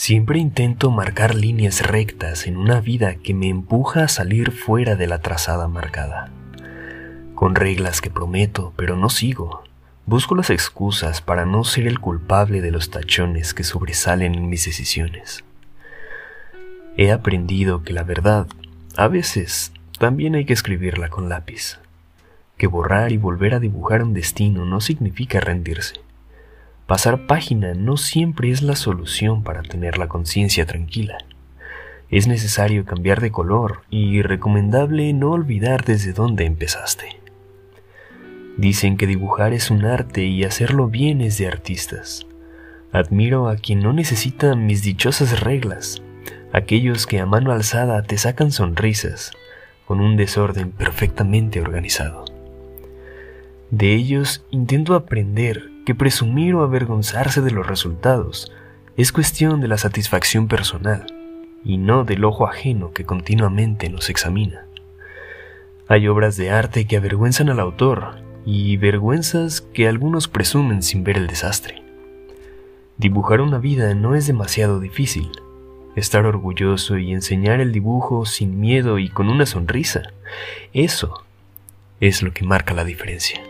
Siempre intento marcar líneas rectas en una vida que me empuja a salir fuera de la trazada marcada. Con reglas que prometo, pero no sigo. Busco las excusas para no ser el culpable de los tachones que sobresalen en mis decisiones. He aprendido que la verdad, a veces, también hay que escribirla con lápiz. Que borrar y volver a dibujar un destino no significa rendirse Pasar página no siempre es la solución para tener la conciencia tranquila. Es necesario cambiar de color y recomendable no olvidar desde dónde empezaste. Dicen que dibujar es un arte y hacerlo bien es de artistas. Admiro a quien no necesita mis dichosas reglas, aquellos que a mano alzada te sacan sonrisas, con un desorden perfectamente organizado. De ellos intento aprender que presumir o avergonzarse de los resultados es cuestión de la satisfacción personal y no del ojo ajeno que continuamente nos examina. Hay obras de arte que avergüenzan al autor y vergüenzas que algunos presumen sin ver el desastre. Dibujar una vida no es demasiado difícil. Estar orgulloso y enseñar el dibujo sin miedo y con una sonrisa, eso es lo que marca la diferencia.